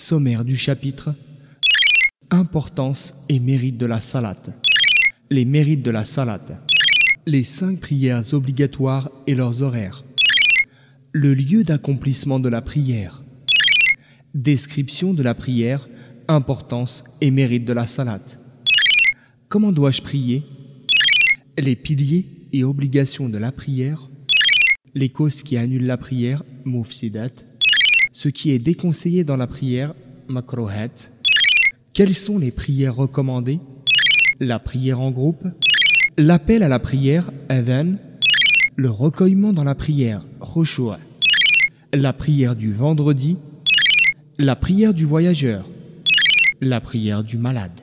Sommaire du chapitre Importance et mérite de la salate. Les mérites de la salate. Les cinq prières obligatoires et leurs horaires. Le lieu d'accomplissement de la prière. Description de la prière, importance et mérite de la salate. Comment dois-je prier? Les piliers et obligations de la prière. Les causes qui annulent la prière, mufsidat. Ce qui est déconseillé dans la prière, makrohat. Quelles sont les prières recommandées? La prière en groupe. L'appel à la prière, adhan. Le recueillement dans la prière, khushu'. La prière du vendredi. La prière du voyageur. La prière du malade.